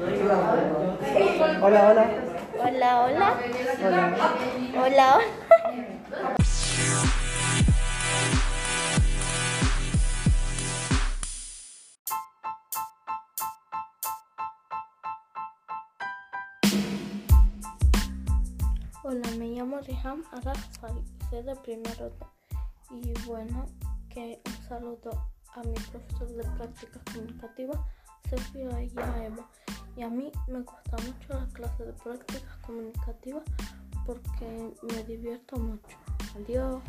Hola, hola. Hola, hola. Hola. Hola, hola. Me llamo Riham Arafai, soy de primero D. Y bueno, que un saludo a mi profesor de prácticas comunicativas, Sofía y a Eva. Y a mí me gusta mucho la clase de prácticas comunicativas porque me divierto mucho. Adiós.